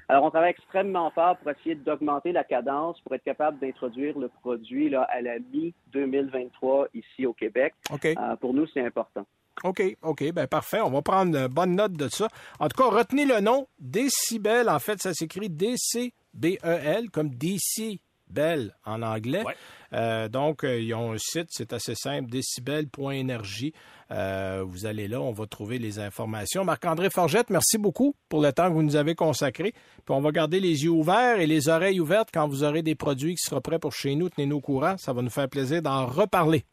Alors, on travaille extrêmement fort pour essayer d'augmenter la cadence, pour être capable d'introduire le produit là, à la mi-2023 ici au Québec. Euh, pour nous, c'est important. OK, OK, ben parfait. On va prendre une bonne note de ça. En tout cas, retenez le nom Décibel. En fait, ça s'écrit D-C-B-E-L, comme DC Bell en anglais. Ouais. Euh, donc, euh, ils ont un site, c'est assez simple, décibel.énergie. Euh, vous allez là, on va trouver les informations. Marc-André Forgette, merci beaucoup pour le temps que vous nous avez consacré. Puis on va garder les yeux ouverts et les oreilles ouvertes quand vous aurez des produits qui seront prêts pour chez nous. Tenez-nous au courant. Ça va nous faire plaisir d'en reparler.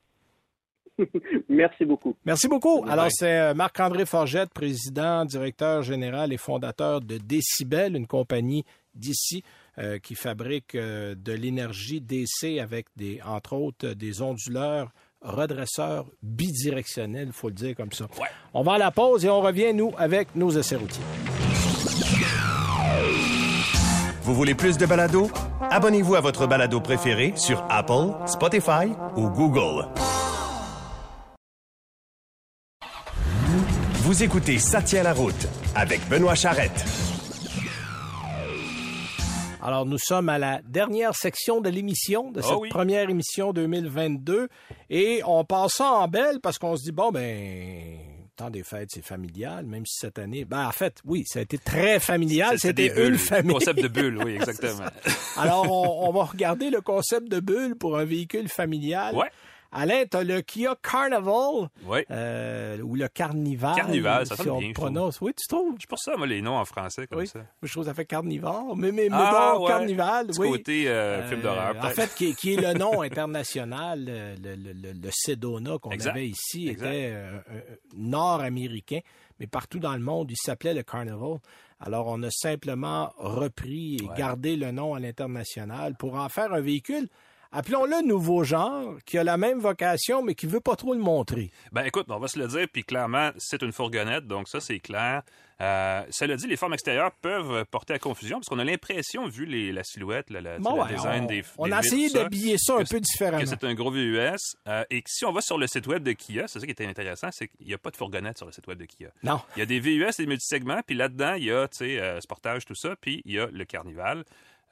*laughs* Merci beaucoup. Merci beaucoup. Alors, c'est euh, Marc-André Forgette, président, directeur général et fondateur de Decibel, une compagnie d'ici euh, qui fabrique euh, de l'énergie DC avec des, entre autres, des onduleurs redresseurs bidirectionnels, il faut le dire comme ça. Ouais. On va à la pause et on revient, nous, avec nos essais routiers. Vous voulez plus de balado? Abonnez-vous à votre balado préféré sur Apple, Spotify ou Google. Vous écoutez Ça tient la route avec Benoît Charrette. Alors, nous sommes à la dernière section de l'émission, de Ah cette oui. première émission 2022. Et on passe ça en belle parce qu'on se dit, bon, ben, temps des fêtes, c'est familial, même si cette année, ben, en fait, oui, ça a été très familial. C'était des bulles. une famille. Concept de bulle, oui, *laughs* exactement. Alors, on, on va regarder le concept de bulle pour un véhicule familial. Ouais. Alain, tu as le Kia Carnival Oui. euh, ou le Carnival. Carnival, ça si sonne on bien, je prononce. Oui, tu trouves? C'est pour ça, moi, les noms en français, comme Oui. ça. Je trouve que ça fait carnivore. Mais, mais, mais Ah, bon, ouais. Carnival, Petit oui. côté euh, film Euh, d'horreur, En fait, qui, qui est le nom *laughs* international, le, le, le, le Sedona qu'on avait ici Exact. était euh, nord-américain, mais partout dans le monde, il s'appelait le Carnival. Alors, on a simplement repris et Ouais. gardé le nom à l'international pour en faire un véhicule, appelons-le nouveau genre, qui a la même vocation, mais qui veut pas trop le montrer. Ben écoute, on va se le dire, puis clairement, c'est une fourgonnette, donc ça, c'est clair. Euh, cela dit, les formes extérieures peuvent porter à confusion, parce qu'on a l'impression, vu les, la silhouette, Bon, ouais, design on, des on des a essayé tout ça, d'habiller ça un peu différemment. que c'est un gros VUS. euh, et si on va sur le site web de Kia, c'est ça qui était intéressant, c'est qu'il n'y a pas de fourgonnette sur le site web de Kia. Non. Il y a des VUS, des multisegments, puis là-dedans, il y a, tu sais, euh, Sportage, tout ça, puis il y a le Carnival.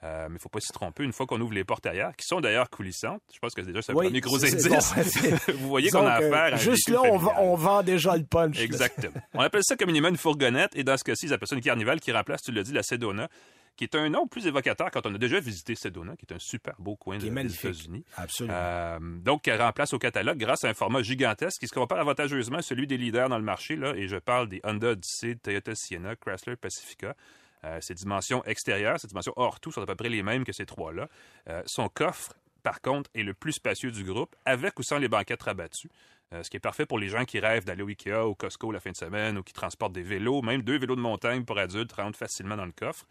Euh, mais il ne faut pas s'y tromper une fois qu'on ouvre les portes arrière, qui sont d'ailleurs coulissantes. Je pense que déjà, c'est un Oui, premier gros indice. bon. *laughs* Vous voyez qu'on a affaire à Juste là, on, vend déjà le punch. Exactement. On appelle ça communément une fourgonnette, et dans ce cas-ci, ils appellent ça une carnival qui remplace, tu l'as dit, la Sedona, qui est un nom plus évocateur quand on a déjà visité Sedona, qui est un super beau coin de- des. États-Unis. Absolument. Euh, donc, qui remplace au catalogue grâce à un format gigantesque qui se compare avantageusement à celui des leaders dans le marché. Là, et je parle des Honda Odyssey, Toyota Sienna, Chrysler Pacifica. Euh, ces dimensions extérieures, ces dimensions hors tout sont à peu près les mêmes que ces trois-là. Euh, son coffre, par contre, est le plus spacieux du groupe, avec ou sans les banquettes rabattues. Euh, ce qui est parfait pour les gens qui rêvent d'aller au Ikea, au Costco la fin de semaine, ou qui transportent des vélos, même deux vélos de montagne pour adultes rentrent facilement dans le coffre.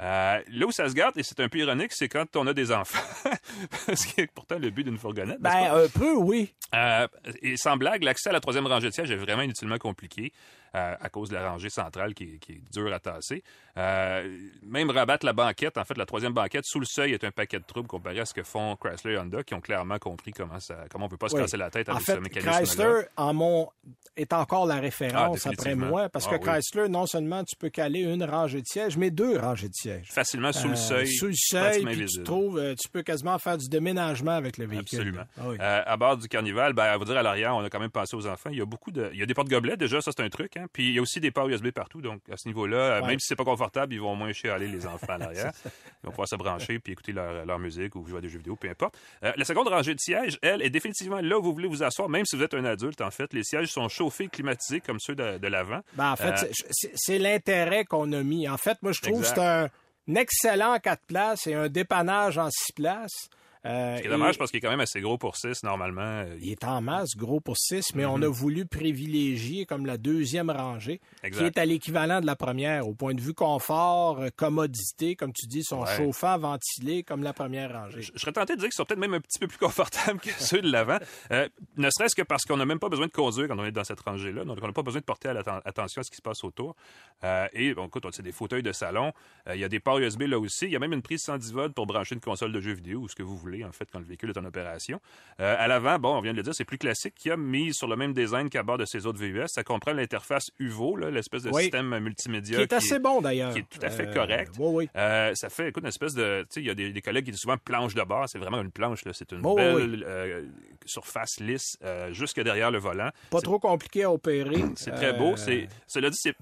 Euh, là où ça se garde, et c'est un peu ironique, c'est quand on a des enfants. *laughs* Ce qui est pourtant le but d'une fourgonnette. pas? Ben, un peu, oui. Euh, et sans blague, l'accès à la troisième rangée de siège est vraiment inutilement compliqué euh, à cause de la rangée centrale qui est, qui est dure à tasser. Euh, même rabattre la banquette, en fait, la troisième banquette sous le seuil est un paquet de troubles comparé à ce que font Chrysler et Honda, qui ont clairement compris comment, ça, comment on peut pas se Oui. casser la tête En avec fait, ce mécanisme Chrysler en mon, est encore la Ah, référence après moi, parce Ah que oui. Chrysler, non seulement tu peux caler une rangée de sièges, mais deux rangées de sièges. facilement sous le Euh, seuil. Sous le seuil, puis tu trouves, tu peux quasiment faire du déménagement avec le véhicule. Absolument. Ah oui. À bord du carnival, ben, à vous dire à l'arrière, on a quand même pensé aux enfants. Il y a beaucoup de, il y a des portes-gobelets déjà, ça c'est un truc. Hein? Puis il y a aussi des ports USB partout, donc à ce niveau-là, euh, Ouais. même si c'est pas confortable, ils vont au moins chialer les *laughs* enfants à l'arrière. ils vont pouvoir se brancher puis écouter leur, leur musique ou jouer à des jeux vidéo, peu importe. Euh, la seconde rangée de sièges, elle, est définitivement là où vous voulez vous asseoir, même si vous êtes un adulte. En fait, les sièges sont chauffés, climatisés comme ceux de, de l'avant. Ben, en fait, Euh, c'est- l'intérêt qu'on a mis. En fait, moi, je trouve que c'est un, un excellent quatre places et un dépannage en six places. Euh, Ce qui est et dommage parce qu'il est quand même assez gros pour 6 normalement. Il est en masse, gros pour six, mais on a voulu privilégier comme la deuxième rangée, Exact. qui est à l'équivalent de la première, au point de vue confort, euh, commodité, comme tu dis, sont Ouais. chauffants, ventilés, comme la première rangée. Je serais tenté de dire qu'ils sont peut-être même un petit peu plus confortables que *laughs* ceux de l'avant. Euh, ne serait-ce que parce qu'on n'a même pas besoin de conduire quand on est dans cette rangée-là. Donc, on n'a pas besoin de porter à attention à ce qui se passe autour. Euh, et, bon, écoute, c'est des fauteuils de salon. Il y a des ports USB là aussi. Il y a même une prise 110 volts pour brancher une console de jeux vidéo ou ce que vous voulez, en fait, quand le véhicule est en opération. Euh, à l'avant, bon, on vient de le dire, c'est plus classique. Qui a mis sur le même design qu'à bord de ses autres VUS. Ça comprend l'interface UVO, l'espèce de Oui. système multimédia. Qui est assez bon, d'ailleurs. qui est tout à fait Euh, correct. oui, oui. Euh, ça fait, écoute, une espèce de. Tu sais, il y a des, des collègues qui disent souvent planche de bord. C'est vraiment une planche, là. C'est une Oh, belle surface lisse jusque derrière le volant. Pas trop compliqué à opérer. C'est très beau. C'est, cela dit, c'est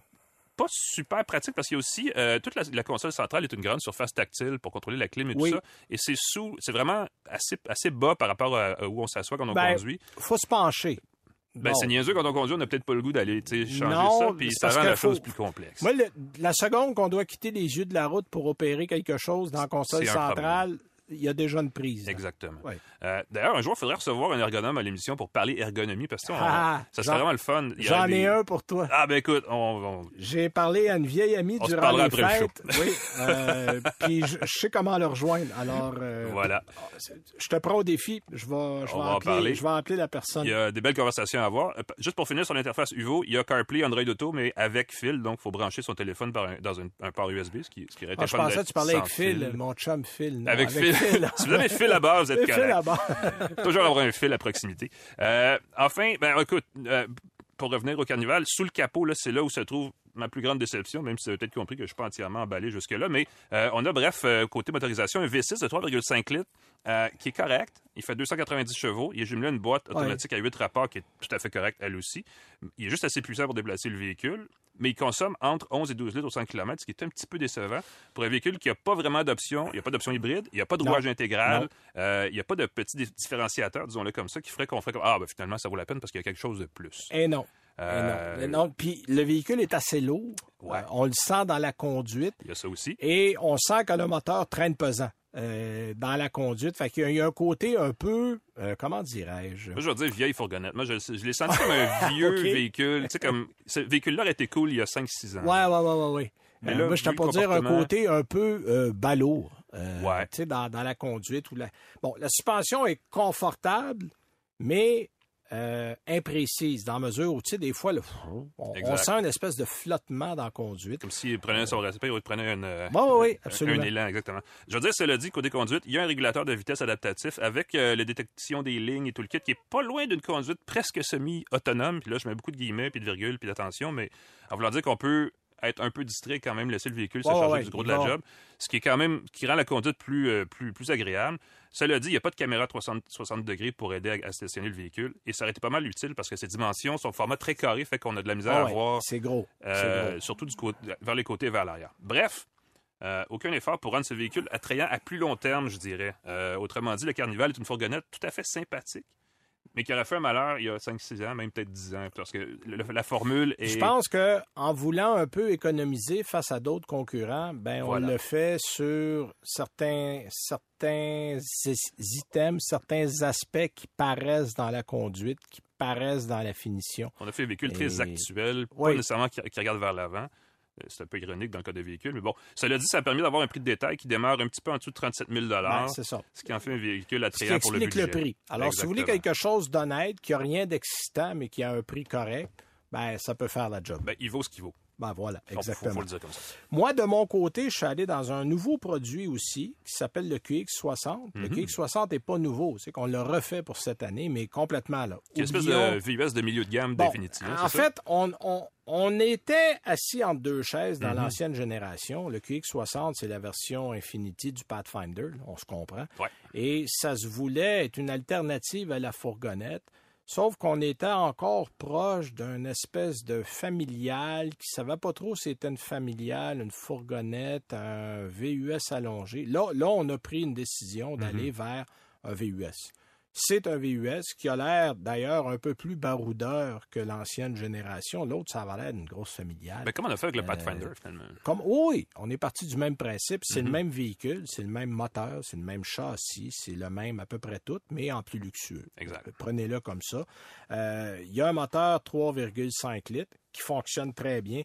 pas super pratique parce qu'il y a aussi euh, toute la, la console centrale est une grande surface tactile pour contrôler la clim et Oui. tout ça. Et c'est sous, c'est vraiment assez, assez bas par rapport à, à où on s'assoit quand on Ben, conduit. faut se pencher. Ben, c'est niaiseux quand on conduit, on n'a peut-être pas le goût d'aller changer Non, ça, puis ça rend la chose faut- plus complexe. Moi, le- la seconde qu'on doit quitter les yeux de la route pour opérer quelque chose dans la console centrale, il y a déjà une prise. Exactement. Ouais. Euh, D'ailleurs, un jour, il faudrait recevoir un ergonome à l'émission pour parler ergonomie parce que Ah, ça j'en- serait vraiment le fun. J'en ai un pour toi. Ah, ben écoute, on, on- J'ai parlé à une vieille amie On durant les après le. Oui, euh, *laughs* puis je, je sais comment le rejoindre. Alors, euh, voilà. je te prends au défi. Je vais, je vais, va en appeler, parler. je vais appeler la personne. Il y a des belles conversations à avoir. Juste pour finir sur l'interface UVO, il y a CarPlay, Android Auto, mais avec fil, donc il faut brancher son téléphone par un- dans un, un port USB, ce qui, ce qui Ah, je pensais que tu parlais avec Phil, fil. mon chum Phil. Non, Avec, fil. si vous avez fil à base, vous êtes correct. là-bas. *laughs* Toujours avoir un fil à proximité. Euh, enfin, ben écoute, euh, pour revenir au carnival, sous le capot, là, c'est là où se trouve ma plus grande déception, même si vous avez peut-être compris que je ne suis pas entièrement emballé jusque-là. Mais euh, on a, bref, côté motorisation, un V6 de 3,5 litres euh, qui est correct. Il fait 290 chevaux. Il est jumelé à une boîte automatique à 8 rapports qui est tout à fait correcte, elle aussi. Il est juste assez puissant pour déplacer le véhicule. Mais il consomme entre 11 et 12 litres au 100 km, ce qui est un petit peu décevant pour un véhicule qui n'a pas vraiment d'option. Il n'y a pas d'option hybride, il n'y a pas de Non. rouage intégral, euh, il n'y a pas de petit dif- différenciateur, disons-le comme ça, qui ferait qu'on ferait comme Ah, ben finalement, ça vaut la peine parce qu'il y a quelque chose de plus. Et non. Euh, non. Puis le véhicule est assez lourd. Ouais. Euh, on le sent dans la conduite. Il y a ça aussi. Et on sent que le moteur traîne pesant euh, dans la conduite. Fait qu'il y a- il y a un côté un peu, euh, comment dirais-je? Moi, je vais dire vieille fourgonnette. Moi, je, je l'ai senti comme un *laughs* vieux véhicule. Tu sais, comme. Ce véhicule-là aurait été cool il y a 5-6 ans. Ouais, ouais, ouais, ouais, ouais. Mais là, moi, j'étais vu pour dire un côté un peu euh, balourd. Ouais. Tu sais, dans, dans la conduite. Ou la... Bon, la suspension est confortable, mais euh, imprécise, dans la mesure où, tu sais, des fois, le- on, on sent une espèce de flottement dans la conduite. Comme s'il prenait son respect ou il prenait une, euh, *laughs* un- absolument. un élan, exactement. Je veux dire, cela dit, côté conduite, il y a un régulateur de vitesse adaptatif avec euh, la détection des lignes et tout le kit qui est pas loin d'une conduite presque semi-autonome. Puis là, je mets beaucoup de guillemets, puis de virgules, puis d'attention, mais en voulant dire qu'on peut être un peu distrait quand même, laisser le véhicule se Ouais, ouais, charger ouais, du gros de la job, ce qui est quand même, qui rend la conduite plus, euh, plus, plus agréable. Cela dit, il n'y a pas de caméra 360 60 degrés pour aider à, à stationner le véhicule, et ça aurait été pas mal utile parce que ses dimensions, son format très carré fait qu'on a de la misère Ah à voir c'est gros. c'est euh, gros. surtout du côté, vers les côtés et vers l'arrière. Bref, Euh, aucun effort pour rendre ce véhicule attrayant à plus long terme, je dirais. Euh, autrement dit, le Carnival est une fourgonnette tout à fait sympathique, mais qui aurait fait un malheur il y a 5-6 ans, même peut-être 10 ans, parce que le- la formule est... Je pense que en voulant un peu économiser face à d'autres concurrents, ben Voilà. on le fait sur certains certains items, certains aspects qui paraissent dans la conduite, qui paraissent dans la finition. On a fait un véhicule très actuel, pas Oui. nécessairement qui, qui regarde vers l'avant. Euh, C'est un peu ironique dans le cas de véhicule, mais bon, cela dit, ça a permis d'avoir un prix de détail qui démarre un petit peu en dessous de 37 000 Ben, c'est ça. ce qui en fait un véhicule attrayant pour le explique budget. le, prix. Alors, si vous voulez quelque chose d'honnête, qui a rien d'excitant, mais qui a un prix correct, ben ça peut faire la job. Ben, il vaut ce qu'il vaut. Ben voilà, faut- exactement. Faut, le dire comme ça. Moi, de mon côté, je suis allé dans un nouveau produit aussi qui s'appelle le QX60. Mhm. Le QX60 n'est pas nouveau, c'est qu'on l'a refait pour cette année, mais complètement là. Une espèce de VUS de milieu de gamme Bon, définitive. hein, En ça? fait, on, on- on était assis entre deux chaises Mhm. dans l'ancienne génération. Le QX60, c'est la version Infinity du Pathfinder, on se comprend. Ouais. Et ça se voulait être une alternative à la fourgonnette. Sauf qu'on était encore proche d'une espèce de familial qui savait pas trop si c'était une familiale, une fourgonnette, un VUS allongé. Là, là on a pris une décision d'aller vers un VUS. C'est un VUS qui a l'air d'ailleurs un peu plus baroudeur que l'ancienne génération. L'autre, ça avait l'air d'une grosse familiale. Ben, comment on a fait avec le Euh, Pathfinder, finalement? Comme, oui, on est parti du même principe. C'est Mhm. le même véhicule, c'est le même moteur, c'est le même châssis, c'est le même à peu près tout, mais en plus luxueux. Exact. Prenez-le comme ça. Euh, Il y a un moteur 3,5 litres qui fonctionne très bien.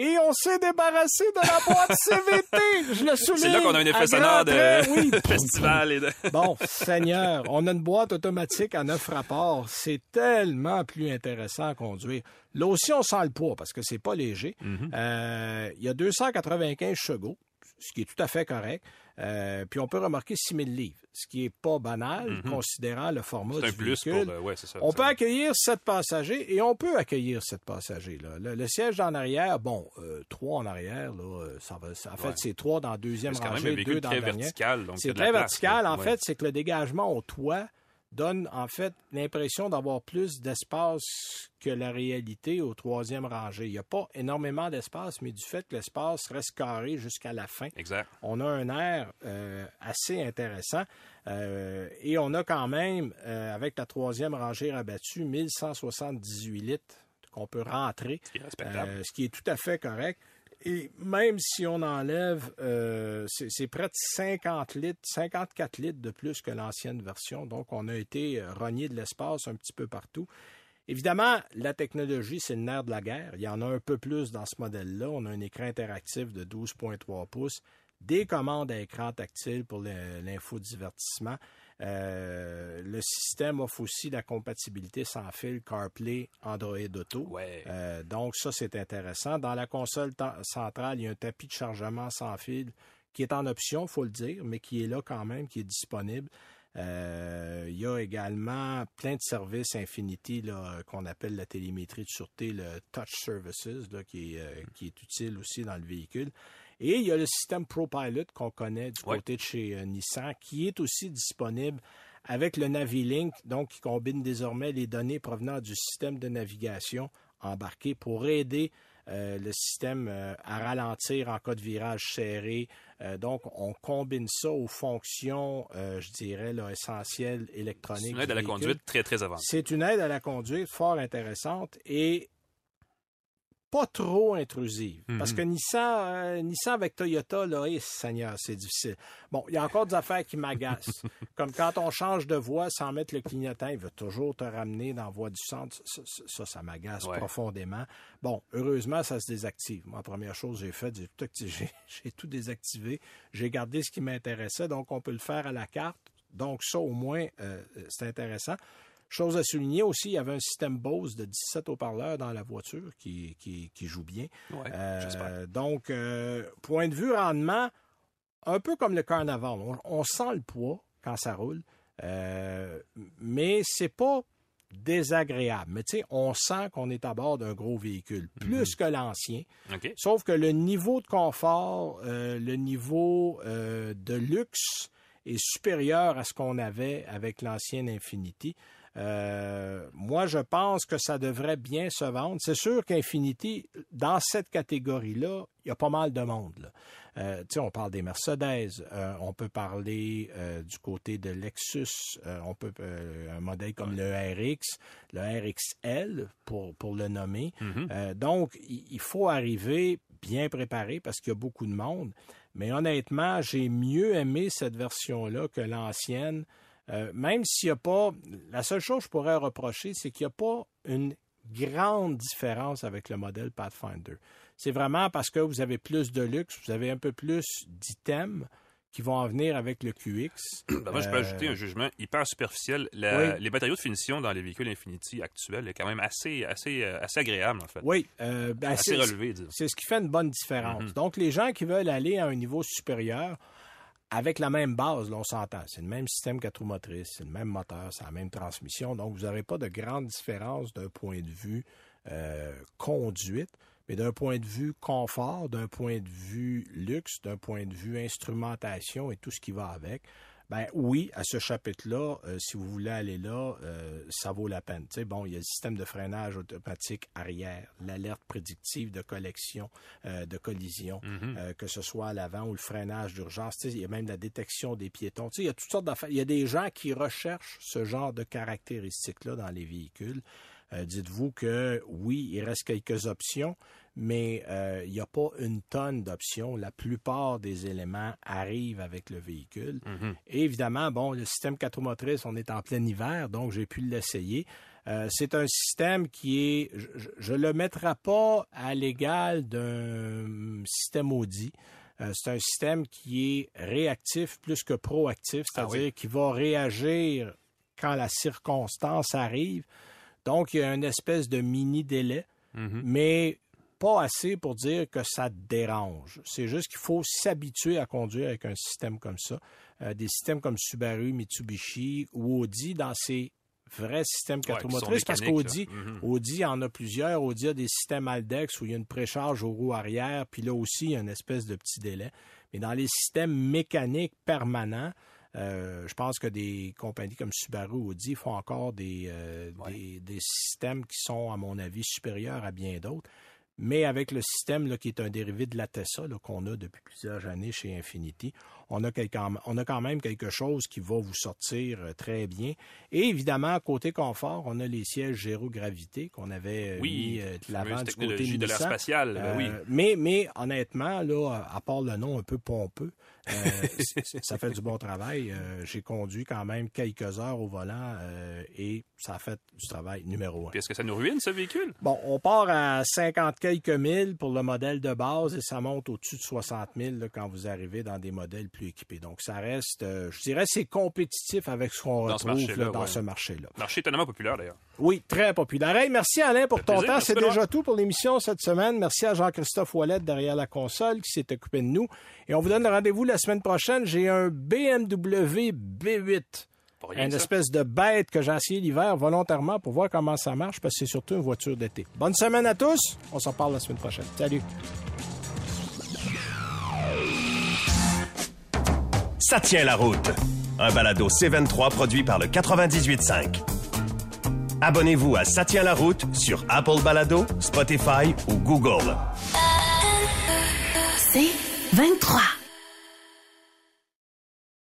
Et on s'est débarrassé de la boîte *laughs* CVT. Je le souligne. C'est là qu'on a un effet sonore de oui. *laughs* festival et de... *laughs* Bon, Seigneur, on a une boîte automatique à neuf rapports. C'est tellement plus intéressant à conduire. Là aussi, on sent le poids parce que c'est pas léger. Mhm. Euh, il y a 295 chevaux, ce qui est tout à fait correct. Euh, puis on peut remarquer 6000 livres, ce qui est pas banal, considérant le format Mhm. C'est du un plus pour... ouais, ça. On peut accueillir sept passagers et on peut accueillir sept passagers. Là. Le, le siège en arrière, bon, euh, trois en arrière, là, euh, ça va, ça- en fait, Ouais. c'est trois dans la deuxième rangée, deux véhicule dans très la dernière. C'est très vertical. En Ouais. fait, c'est que le dégagement au toit donne en fait l'impression d'avoir plus d'espace que la réalité au troisième rangée. Il n'y a pas énormément d'espace, mais du fait que l'espace reste carré jusqu'à la fin, Exact. on a un air euh, assez intéressant. Euh, et on a quand même, euh, avec la troisième rangée rabattue, 1178 litres qu'on peut rentrer, Ce qui est respectable. ce qui est tout à fait correct. Et même si on enlève, euh, c'est près de 50 litres, 54 litres de plus que l'ancienne version. Donc, on a été euh, rogné de l'espace un petit peu partout. Évidemment, la technologie, c'est le nerf de la guerre. Il y en a un peu plus dans ce modèle-là. On a un écran interactif de 12,3 pouces, des commandes à écran tactile pour l'infodivertissement. Euh, le système offre aussi la compatibilité sans fil CarPlay Android Auto. Ouais. Euh, donc, ça, c'est intéressant. Dans la console centrale, il y a un tapis de chargement sans fil qui est en option, il faut le dire, mais qui est là quand même, qui est disponible. Euh, il y a également plein de services Infinity là, qu'on appelle la télémétrie de sûreté, le Touch Services, là, qui, est, euh, qui est utile aussi dans le véhicule. Et il y a le système ProPilot qu'on connaît du Ouais. côté de chez euh, Nissan, qui est aussi disponible avec le Navilink, donc qui combine désormais les données provenant du système de navigation embarqué pour aider euh, le système euh, à ralentir en cas de virage serré. Euh, donc, on combine ça aux fonctions, euh, je dirais, là, essentielles C'est électroniques. une aide à la conduite très, très avancée. C'est une aide à la conduite fort intéressante et pas trop intrusive. Mhm. Parce que Nissan, euh, Nissan avec Toyota, là, eh, Seigneur, c'est difficile. Bon, il y a encore des affaires qui m'agacent. *laughs* Comme quand on change de voie sans mettre le clignotant, il veut toujours te ramener dans la voie du centre. Ça, ça, m'agace Ouais. profondément. Bon, heureusement, ça se désactive. Moi, première chose que j'ai faite, j'ai tout, *laughs* j'ai désactivé. J'ai gardé ce qui m'intéressait, donc on peut le faire à la carte. Donc ça, au moins, euh, c'est intéressant. Chose à souligner aussi, il y avait un système Bose de 17 haut-parleurs dans la voiture qui, qui, qui joue bien. Ouais, Euh, donc, euh, point de vue rendement, un peu comme le Carnaval. On, on sent le poids quand ça roule, euh, mais c'est pas désagréable. Mais tu sais, on sent qu'on est à bord d'un gros véhicule, plus que l'ancien. Sauf que le niveau de confort, euh, le niveau euh, de luxe est supérieur à ce qu'on avait avec l'ancienne Infinity. Euh, moi, je pense que ça devrait bien se vendre. C'est sûr qu'Infinity, dans cette catégorie-là, il y a pas mal de monde. Là. Euh, on parle des Mercedes, euh, on peut parler euh, du côté de Lexus, on peut un modèle comme le RX, le RXL pour, pour le nommer. Mhm. donc, il, il faut arriver bien préparé parce qu'il y a beaucoup de monde. Mais honnêtement, j'ai mieux aimé cette version-là que l'ancienne. Euh, même s'il n'y a pas. La seule chose que je pourrais reprocher, c'est qu'il n'y a pas une grande différence avec le modèle Pathfinder. C'est vraiment parce que vous avez plus de luxe, vous avez un peu plus d'items qui vont en venir avec le QX. Ben, moi, je peux Euh, ajouter un jugement hyper superficiel. La- Les matériaux de finition dans les véhicules Infinity actuels est quand même assez, assez, euh, assez agréable, en fait. Oui, euh, ben, assez relevé. C'est ce qui fait une bonne différence. Mhm. Donc, les gens qui veulent aller à un niveau supérieur, avec la même base, là, on s'entend. C'est le même système quatre roues motrices, c'est le même moteur, c'est la même transmission. Donc, vous n'aurez pas de grande différence d'un point de vue euh, conduite, mais d'un point de vue confort, d'un point de vue luxe, d'un point de vue instrumentation et tout ce qui va avec. Ben oui, à ce chapitre-là, euh, si vous voulez aller là, euh, ça vaut la peine. Tu sais, bon, il y a le système de freinage automatique arrière, l'alerte prédictive de collection, euh, de collision, Mhm. euh, que ce soit à l'avant ou le freinage d'urgence. Tu sais, il y a même la détection des piétons. Tu sais, il y a toutes sortes d'affaires. Il y a des gens qui recherchent ce genre de caractéristiques-là dans les véhicules. Euh, Dites-vous que oui, il reste quelques options, mais euh, il n'y a pas une tonne d'options. La plupart des éléments arrivent avec le véhicule. Mhm. Et évidemment, bon, le système 4 motrices, on est en plein hiver, donc j'ai pu l'essayer. Euh, c'est un système qui est, je ne le mettrai pas à l'égal d'un système Audi. Euh, c'est un système qui est réactif plus que proactif, Ah c'est-à-dire qui va réagir quand la circonstance arrive. Donc, il y a une espèce de mini délai, Mhm. mais pas assez pour dire que ça dérange. C'est juste qu'il faut s'habituer à conduire avec un système comme ça. Euh, des systèmes comme Subaru, Mitsubishi ou Audi dans ces vrais systèmes Ouais, quatre sont motrices, parce qu'Audi. Mhm. Audi en a plusieurs. Audi a des systèmes Aldex où il y a une précharge aux roues arrière, puis là aussi, il y a une espèce de petit délai. Mais dans les systèmes mécaniques permanents, euh, je pense que des compagnies comme Subaru ou Audi font encore des, euh, Ouais. des, des systèmes qui sont, à mon avis, supérieurs à bien d'autres. Mais avec le système là, qui est un dérivé de la Tessa qu'on a depuis plusieurs années chez Infinity, on a, quelque- on a quand même quelque chose qui va vous sortir euh, très bien. Et évidemment, côté confort, on a les sièges zéro-gravité qu'on avait euh, Oui, mis euh, de la l'avant du côté de l'air spatial, ben oui. Mais, mais honnêtement, là, à part le nom un peu pompeux, ça fait du bon travail. Euh, J'ai conduit quand même quelques heures au volant euh, et ça a fait du travail numéro un. Puis est-ce que ça nous ruine, ce véhicule? Bon, on part à 50 quelques mille pour le modèle de base et ça monte au-dessus de 60 000 là, quand vous arrivez dans des modèles plus équipés. Donc, ça reste, euh, je dirais, c'est compétitif avec ce qu'on ce retrouve là, dans ouais. ce marché-là. Marché étonnamment populaire, d'ailleurs. Oui, très populaire. Hey, merci Alain pour ton plaisir. temps. C'est déjà tout pour l'émission cette semaine. Merci à Jean-Christophe Ouellette derrière la console qui s'est occupé de nous. Et on vous donne rendez-vous la semaine prochaine. J'ai un BMW B8. Pas rien, Une espèce de bête que j'ai essayé l'hiver volontairement pour voir comment ça marche parce que c'est surtout une voiture d'été. Bonne semaine à tous. On s'en parle la semaine prochaine. Salut. Ça tient la route. Un balado C23 produit par le 98.5. Abonnez-vous à Ça tient la route sur Apple Balado, Spotify ou Google. C'est 23.